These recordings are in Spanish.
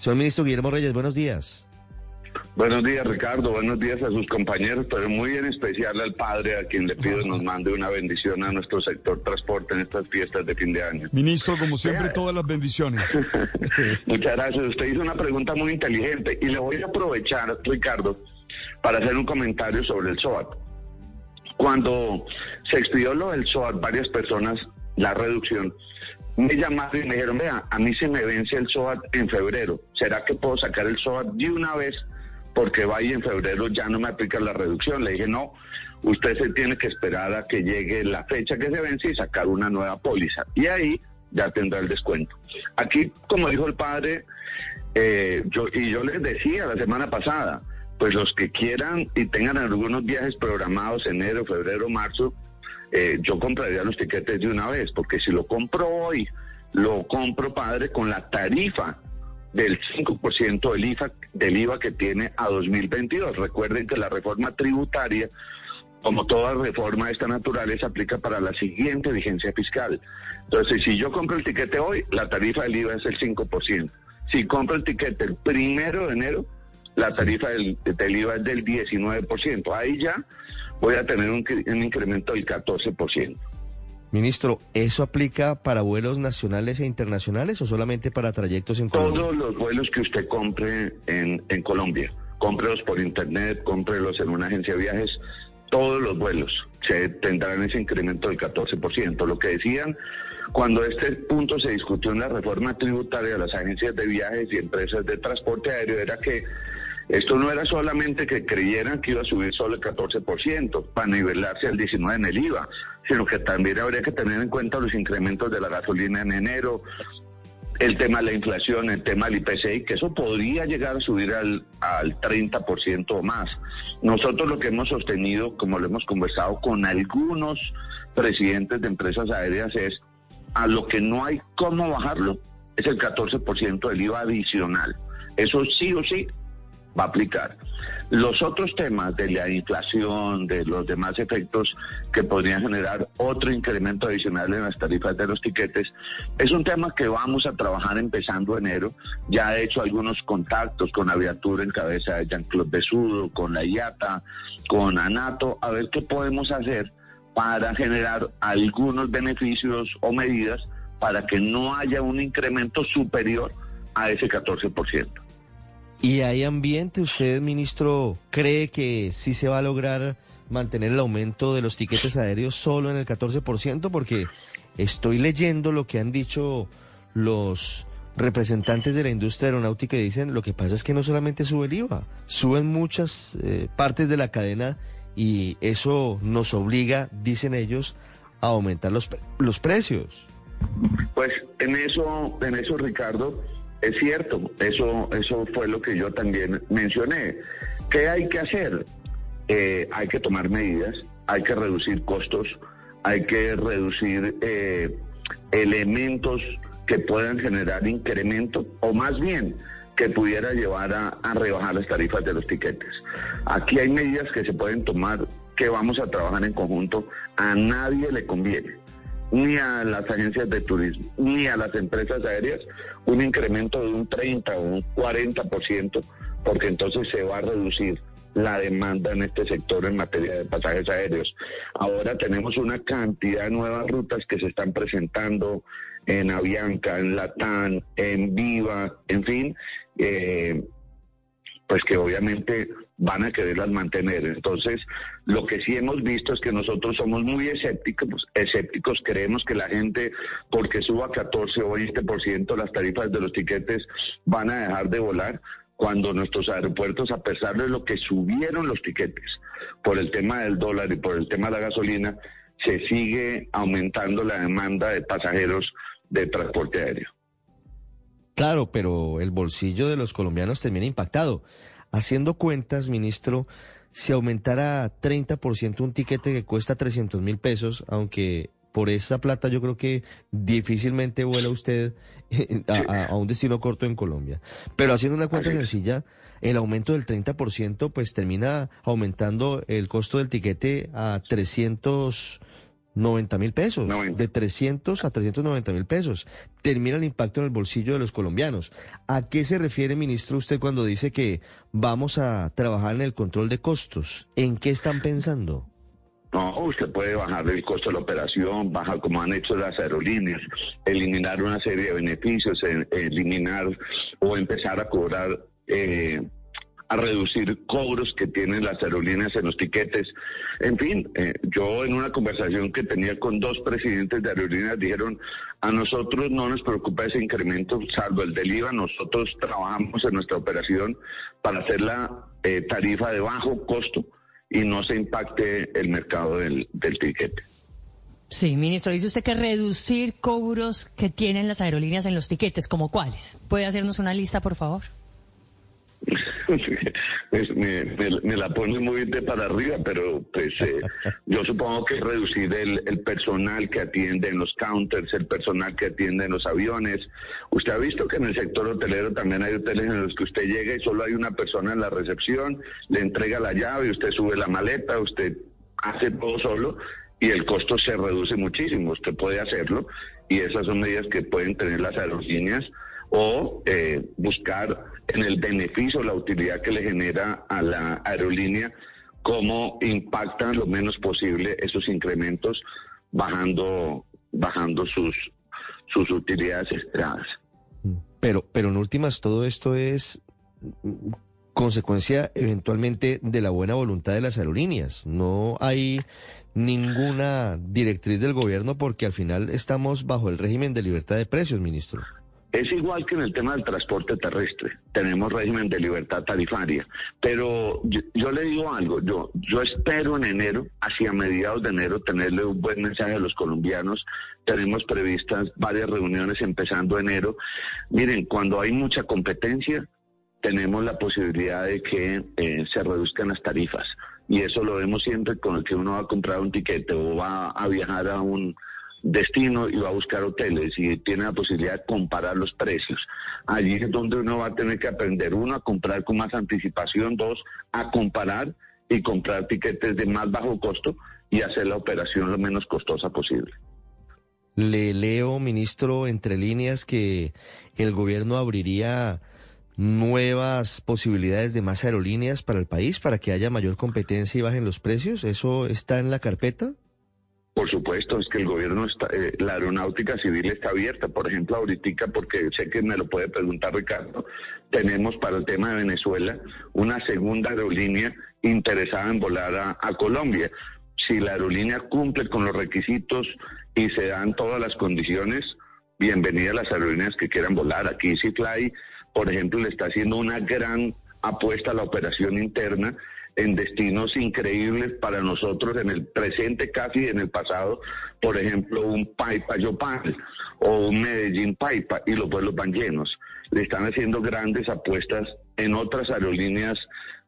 Señor ministro Guillermo Reyes, buenos días. Buenos días, Ricardo. Buenos días a sus compañeros, pero muy en especial al padre, a quien le pido nos mande una bendición a nuestro sector transporte en estas fiestas de fin de año. Ministro, como siempre, todas las bendiciones. Muchas gracias. Usted hizo una pregunta muy inteligente y le voy a aprovechar, Ricardo, para hacer un comentario sobre el SOAT. Cuando se expidió lo del SOAT, varias personas, la reducción, me llamaron y me dijeron, vea, a mí se me vence el SOAT en febrero. ¿Será que puedo sacar el SOAT de una vez? Porque vaya en febrero ya no me aplica la reducción. Le dije, no, usted se tiene que esperar a que llegue la fecha que se vence y sacar una nueva póliza. Y ahí ya tendrá el descuento. Aquí, como dijo el padre, eh, yo, y yo les decía la semana pasada, pues los que quieran y tengan algunos viajes programados enero, febrero, marzo, eh, yo compraría los tiquetes de una vez, porque si lo compro hoy, lo compro, padre, con la tarifa del 5% del IVA, del IVA que tiene a 2022. Recuerden que la reforma tributaria, como toda reforma de esta naturaleza, aplica para la siguiente vigencia fiscal. Entonces, si yo compro el tiquete hoy, la tarifa del IVA es el 5%. Si compro el tiquete el primero de enero, la tarifa del, del IVA es del 19%. Ahí ya voy a tener un, un incremento del 14%. Ministro, ¿eso aplica para vuelos nacionales e internacionales o solamente para trayectos en Colombia? Todos los vuelos que usted compre en, en Colombia, cómprelos por internet, cómprelos en una agencia de viajes, todos los vuelos se tendrán ese incremento del 14%. Lo que decían cuando este punto se discutió en la reforma tributaria de las agencias de viajes y empresas de transporte aéreo era que esto no era solamente que creyeran que iba a subir solo el 14% para nivelarse al 19% en el IVA, sino que también habría que tener en cuenta los incrementos de la gasolina en enero, el tema de la inflación, el tema del IPCI, que eso podría llegar a subir al, al 30% o más. Nosotros lo que hemos sostenido, como lo hemos conversado con algunos presidentes de empresas aéreas, es a lo que no hay cómo bajarlo, es el 14% del IVA adicional. Eso sí o sí va a aplicar. Los otros temas de la inflación, de los demás efectos que podrían generar otro incremento adicional en las tarifas de los tiquetes, es un tema que vamos a trabajar empezando enero. Ya he hecho algunos contactos con Aviatura en cabeza de Jean-Claude Besudo, con la IATA, con ANATO, a ver qué podemos hacer para generar algunos beneficios o medidas para que no haya un incremento superior a ese 14%. ¿Y hay ambiente? ¿Usted, ministro, cree que sí se va a lograr mantener el aumento de los tiquetes aéreos solo en el 14%? Porque estoy leyendo lo que han dicho los representantes de la industria aeronáutica y dicen lo que pasa es que no solamente sube el IVA, suben muchas eh, partes de la cadena y eso nos obliga, dicen ellos, a aumentar los, los precios. Pues en eso, en eso, Ricardo, es cierto, eso, eso fue lo que yo también mencioné. ¿Qué hay que hacer? Eh, hay que tomar medidas, hay que reducir costos, hay que reducir eh, elementos que puedan generar incremento o más bien que pudiera llevar a, a, rebajar las tarifas de los tiquetes. Aquí hay medidas que se pueden tomar que vamos a trabajar en conjunto. A nadie le conviene ni a las agencias de turismo, ni a las empresas aéreas, un incremento de un 30 o un 40%, porque entonces se va a reducir la demanda en este sector en materia de pasajes aéreos. Ahora tenemos una cantidad de nuevas rutas que se están presentando en Avianca, en Latam, en Viva, en fin, eh, pues que obviamente van a quererlas mantener. Entonces, lo que sí hemos visto es que nosotros somos muy escépticos, escépticos, creemos que la gente, porque suba 14 o 20% las tarifas de los tiquetes, van a dejar de volar cuando nuestros aeropuertos, a pesar de lo que subieron los tiquetes por el tema del dólar y por el tema de la gasolina, se sigue aumentando la demanda de pasajeros de transporte aéreo. Claro, pero el bolsillo de los colombianos termina impactado. Haciendo cuentas, ministro, si aumentara 30% un tiquete que cuesta 300 mil pesos, aunque por esa plata yo creo que difícilmente vuela usted a, a, un destino corto en Colombia. Pero haciendo una cuenta sencilla, el aumento del 30% pues termina aumentando el costo del tiquete a 300 90 mil pesos, de 300 a 390 mil pesos. Termina el impacto en el bolsillo de los colombianos. ¿A qué se refiere, ministro, usted cuando dice que vamos a trabajar en el control de costos? ¿En qué están pensando? No, usted puede bajar el costo de la operación, bajar como han hecho las aerolíneas, eliminar una serie de beneficios, eliminar o empezar a cobrar eh, a reducir cobros que tienen las aerolíneas en los tiquetes. En fin, eh, yo en una conversación que tenía con dos presidentes de aerolíneas dijeron, a nosotros no nos preocupa ese incremento, salvo el del IVA, nosotros trabajamos en nuestra operación para hacer la eh, tarifa de bajo costo y no se impacte el mercado del, del tiquete. Sí, ministro, dice usted que reducir cobros que tienen las aerolíneas en los tiquetes, ¿como cuáles? ¿Puede hacernos una lista, por favor? me, la pone muy de para arriba, pero pues eh, yo supongo que reducir el, personal que atiende en los counters, el personal que atiende en los aviones. Usted ha visto que en el sector hotelero también hay hoteles en los que usted llega y solo hay una persona en la recepción, le entrega la llave, usted sube la maleta, usted hace todo solo y el costo se reduce muchísimo. Usted puede hacerlo y esas son medidas que pueden tener las aerolíneas o eh, buscar en el beneficio, la utilidad que le genera a la aerolínea, cómo impactan lo menos posible esos incrementos bajando, bajando sus, sus utilidades esperadas. Pero, pero en últimas todo esto es consecuencia eventualmente de la buena voluntad de las aerolíneas. No hay ninguna directriz del gobierno porque al final estamos bajo el régimen de libertad de precios, ministro. Es igual que en el tema del transporte terrestre. Tenemos régimen de libertad tarifaria. Pero yo, le digo algo, yo, yo espero en enero, hacia mediados de enero, tenerle un buen mensaje a los colombianos. Tenemos previstas varias reuniones empezando enero. Miren, cuando hay mucha competencia, tenemos la posibilidad de que eh, se reduzcan las tarifas. Y eso lo vemos siempre con el que uno va a comprar un tiquete o va a viajar a un destino y va a buscar hoteles y tiene la posibilidad de comparar los precios. Allí es donde uno va a tener que aprender, uno, a comprar con más anticipación, dos, a comparar y comprar tiquetes de más bajo costo y hacer la operación lo menos costosa posible. Le leo, ministro, entre líneas que el gobierno abriría nuevas posibilidades de más aerolíneas para el país para que haya mayor competencia y bajen los precios. ¿Eso está en la carpeta? Por supuesto, es que el gobierno está, eh, la aeronáutica civil está abierta. Por ejemplo, ahorita, porque sé que me lo puede preguntar Ricardo, tenemos para el tema de Venezuela una segunda aerolínea interesada en volar a, Colombia. Si la aerolínea cumple con los requisitos y se dan todas las condiciones, bienvenida a las aerolíneas que quieran volar. Aquí Fly, por ejemplo, le está haciendo una gran apuesta a la operación interna en destinos increíbles para nosotros en el presente casi en el pasado, por ejemplo un Paipa Yopal o un Medellín Paipa y los vuelos van llenos. Le están haciendo grandes apuestas en otras aerolíneas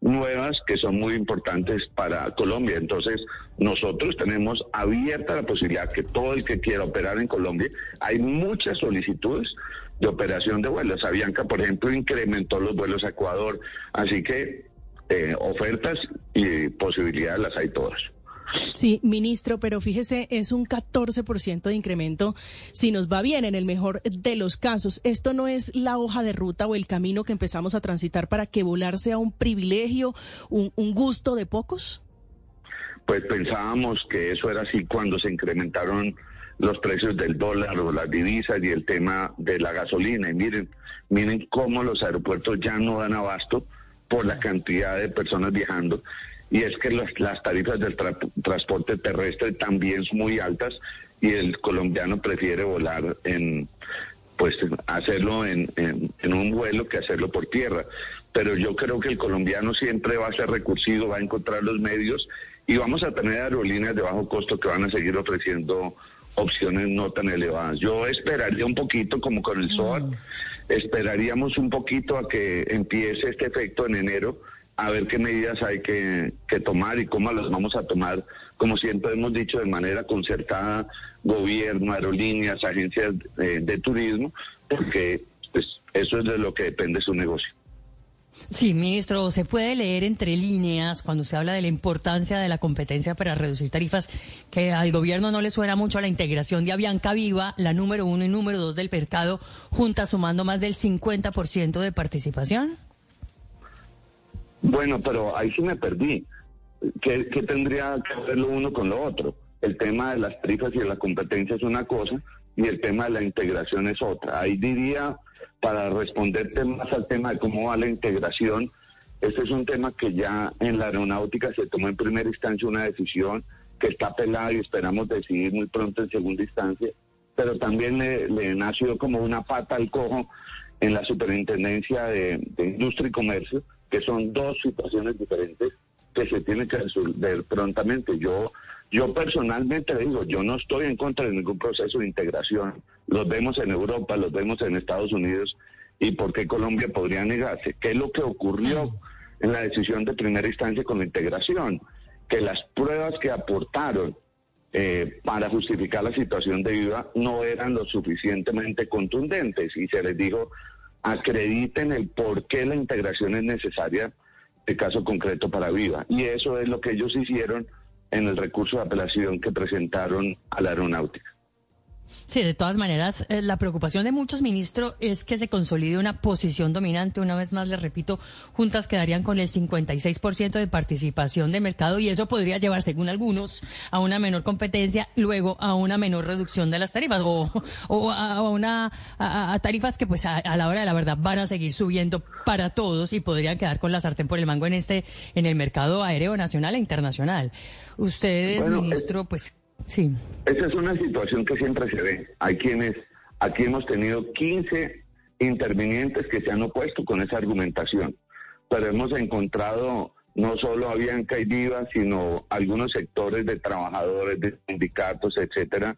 nuevas que son muy importantes para Colombia. Entonces, nosotros tenemos abierta la posibilidad que todo el que quiera operar en Colombia, hay muchas solicitudes de operación de vuelos. Avianca, por ejemplo, incrementó los vuelos a Ecuador. Así que eh, ofertas y posibilidades las hay todas. Sí, ministro, pero fíjese, es un 14% de incremento si nos va bien en el mejor de los casos. ¿Esto no es la hoja de ruta o el camino que empezamos a transitar para que volar sea un privilegio, un, un gusto de pocos? Pues pensábamos que eso era así cuando se incrementaron los precios del dólar o las divisas y el tema de la gasolina. Y miren, miren cómo los aeropuertos ya no dan abasto por la cantidad de personas viajando. Y es que las, tarifas del transporte terrestre también son muy altas y el colombiano prefiere volar en, pues hacerlo en, en, un vuelo que hacerlo por tierra. Pero yo creo que el colombiano siempre va a ser recursivo, va a encontrar los medios y vamos a tener aerolíneas de bajo costo que van a seguir ofreciendo opciones no tan elevadas. Yo esperaría un poquito como con el SOAT. Mm esperaríamos un poquito a que empiece este efecto en enero, a ver qué medidas hay que, tomar y cómo las vamos a tomar, como siempre hemos dicho, de manera concertada, gobierno, aerolíneas, agencias de, turismo, porque pues, eso es de lo que depende su negocio. Sí, ministro, se puede leer entre líneas cuando se habla de la importancia de la competencia para reducir tarifas, que al gobierno no le suena mucho la integración de Avianca Viva, la número uno y número dos del mercado, juntas sumando más del 50% de participación. Bueno, pero ahí sí me perdí. ¿Qué, ¿Qué, tendría que ver lo uno con lo otro? El tema de las tarifas y de la competencia es una cosa y el tema de la integración es otra. Ahí diría para responderte más al tema de cómo va la integración, este es un tema que ya en la aeronáutica se tomó en primera instancia una decisión que está apelada y esperamos decidir muy pronto en segunda instancia, pero también le, nació como una pata al cojo en la superintendencia de, industria y comercio, que son dos situaciones diferentes que se tienen que resolver prontamente. Yo yo personalmente digo, yo no estoy en contra de ningún proceso de integración. Los vemos en Europa, los vemos en Estados Unidos. ¿Y por qué Colombia podría negarse? ¿Qué es lo que ocurrió en la decisión de primera instancia con la integración? Que las pruebas que aportaron eh, para justificar la situación de Viva no eran lo suficientemente contundentes y se les dijo acrediten el por qué la integración es necesaria, de caso concreto para Viva. Y eso es lo que ellos hicieron en el recurso de apelación que presentaron a la aeronáutica. Sí, de todas maneras, eh, la preocupación de muchos ministros es que se consolide una posición dominante. Una vez más, les repito, juntas quedarían con el 56% de participación de mercado y eso podría llevar, según algunos, a una menor competencia, luego a una menor reducción de las tarifas o, a, una a, tarifas que, pues, a, la hora de la verdad van a seguir subiendo para todos y podrían quedar con la sartén por el mango en este en el mercado aéreo nacional e internacional. Ustedes, ministro, pues Sí. Esa es una situación que siempre se ve. Hay quienes, aquí hemos tenido 15 intervinientes que se han opuesto con esa argumentación, pero hemos encontrado no solo a Bianca y Viva, sino algunos sectores de trabajadores, de sindicatos, etcétera,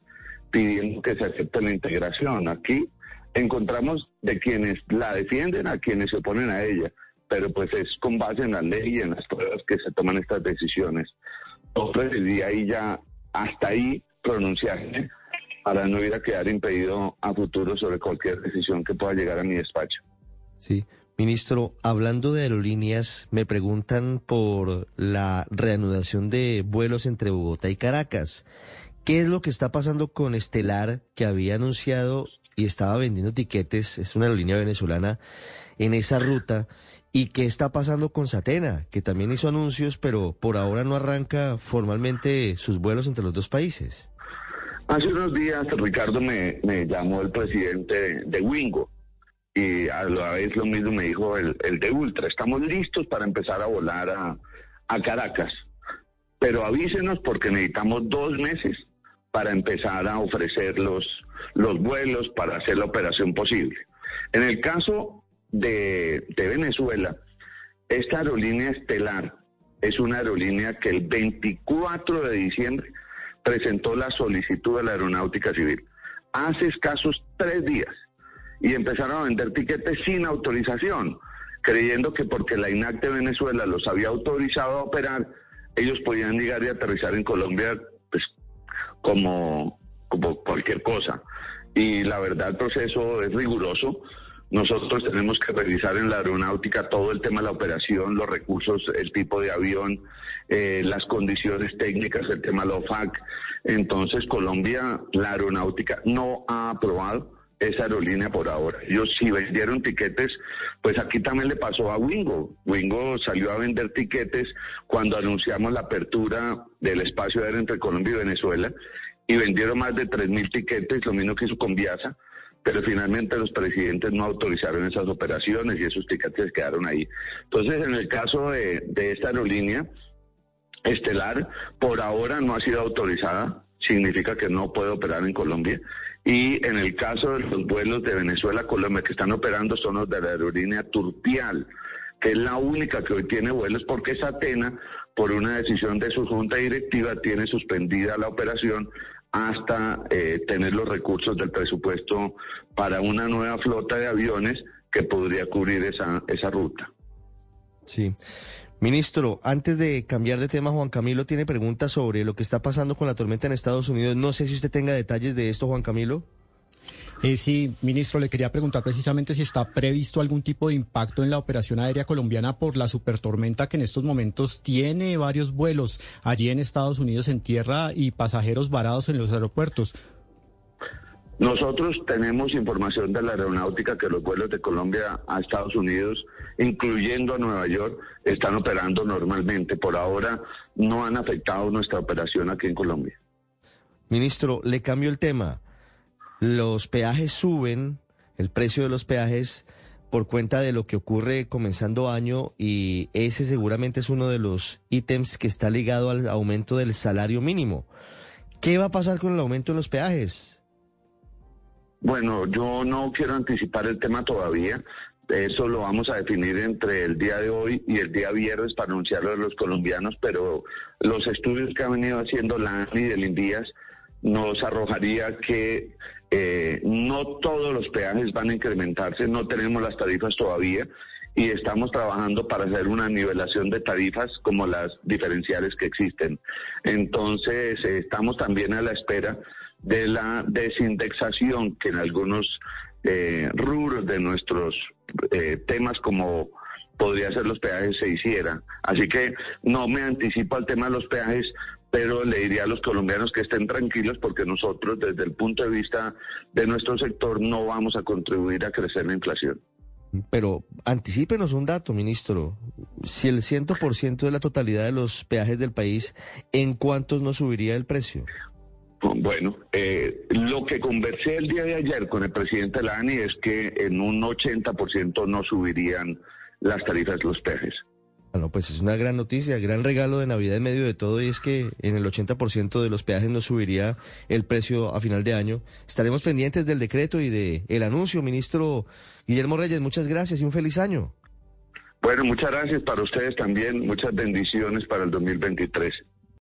pidiendo que se acepte la integración. Aquí encontramos de quienes la defienden a quienes se oponen a ella, pero pues es con base en la ley y en las pruebas que se toman estas decisiones. Entonces, y ahí ya hasta ahí pronunciarme para no ir a quedar impedido a futuro sobre cualquier decisión que pueda llegar a mi despacho. Sí. Ministro, hablando de aerolíneas, me preguntan por la reanudación de vuelos entre Bogotá y Caracas. ¿Qué es lo que está pasando con Estelar, que había anunciado y estaba vendiendo tiquetes, es una aerolínea venezolana, en esa ruta? ¿Y qué está pasando con Satena, que también hizo anuncios, pero por ahora no arranca formalmente sus vuelos entre los dos países? Hace unos días, Ricardo, me, llamó el presidente de, Wingo y a la vez lo mismo me dijo el, de Ultra. Estamos listos para empezar a volar a, a Caracas, pero avísenos porque necesitamos dos meses para empezar a ofrecer los, los vuelos para hacer la operación posible. En el caso de, Venezuela, esta aerolínea estelar es una aerolínea que el 24 de diciembre presentó la solicitud de la aeronáutica civil. Hace escasos tres días y empezaron a vender tiquetes sin autorización, creyendo que porque la INAC de Venezuela los había autorizado a operar, ellos podían llegar y aterrizar en Colombia pues, como, como cualquier cosa. Y la verdad el proceso es riguroso. Nosotros tenemos que revisar en la aeronáutica todo el tema de la operación, los recursos, el tipo de avión, eh, las condiciones técnicas, el tema de la OFAC. Entonces, Colombia, la aeronáutica no ha aprobado esa aerolínea por ahora. Ellos si vendieron tiquetes, pues aquí también le pasó a Wingo. Wingo salió a vender tiquetes cuando anunciamos la apertura del espacio aéreo entre Colombia y Venezuela y vendieron más de 3.000 tiquetes, lo mismo que hizo con Viasa pero finalmente los presidentes no autorizaron esas operaciones y esos tickets quedaron ahí. Entonces, en el caso de, esta aerolínea estelar, por ahora no ha sido autorizada, significa que no puede operar en Colombia. Y en el caso de los vuelos de Venezuela a Colombia que están operando son los de la aerolínea Turpial, que es la única que hoy tiene vuelos porque es Atena, por una decisión de su junta directiva, tiene suspendida la operación hasta eh, tener los recursos del presupuesto para una nueva flota de aviones que podría cubrir esa, esa ruta. Sí. Ministro, antes de cambiar de tema, Juan Camilo tiene preguntas sobre lo que está pasando con la tormenta en Estados Unidos. No sé si usted tenga detalles de esto, Juan Camilo. Eh, sí, ministro, le quería preguntar precisamente si está previsto algún tipo de impacto en la operación aérea colombiana por la supertormenta que en estos momentos tiene varios vuelos allí en Estados Unidos en tierra y pasajeros varados en los aeropuertos. Nosotros tenemos información de la aeronáutica que los vuelos de Colombia a Estados Unidos, incluyendo a Nueva York, están operando normalmente. Por ahora no han afectado nuestra operación aquí en Colombia. Ministro, le cambio el tema. Los peajes suben, el precio de los peajes por cuenta de lo que ocurre comenzando año y ese seguramente es uno de los ítems que está ligado al aumento del salario mínimo. ¿Qué va a pasar con el aumento en los peajes? Bueno, yo no quiero anticipar el tema todavía. Eso lo vamos a definir entre el día de hoy y el día viernes para anunciarlo a los colombianos, pero los estudios que ha venido haciendo la ANI del INDIAS nos arrojaría que eh, no todos los peajes van a incrementarse, no tenemos las tarifas todavía y estamos trabajando para hacer una nivelación de tarifas como las diferenciales que existen. Entonces, estamos también a la espera de la desindexación que en algunos eh, rubros de nuestros eh, temas como podría ser los peajes se hiciera. Así que no me anticipo al tema de los peajes, pero le diría a los colombianos que estén tranquilos porque nosotros desde el punto de vista de nuestro sector no vamos a contribuir a crecer la inflación. Pero anticípenos un dato, ministro. Si el 100% de la totalidad de los peajes del país, ¿en cuántos no subiría el precio? Bueno, eh, lo que conversé el día de ayer con el presidente Lani es que en un 80% no subirían las tarifas de los peajes. Bueno, pues es una gran noticia, gran regalo de Navidad en medio de todo y es que en el 80% de los peajes no subiría el precio a final de año. Estaremos pendientes del decreto y de el anuncio, ministro Guillermo Reyes. Muchas gracias y un feliz año. Bueno, muchas gracias para ustedes también. Muchas bendiciones para el 2023.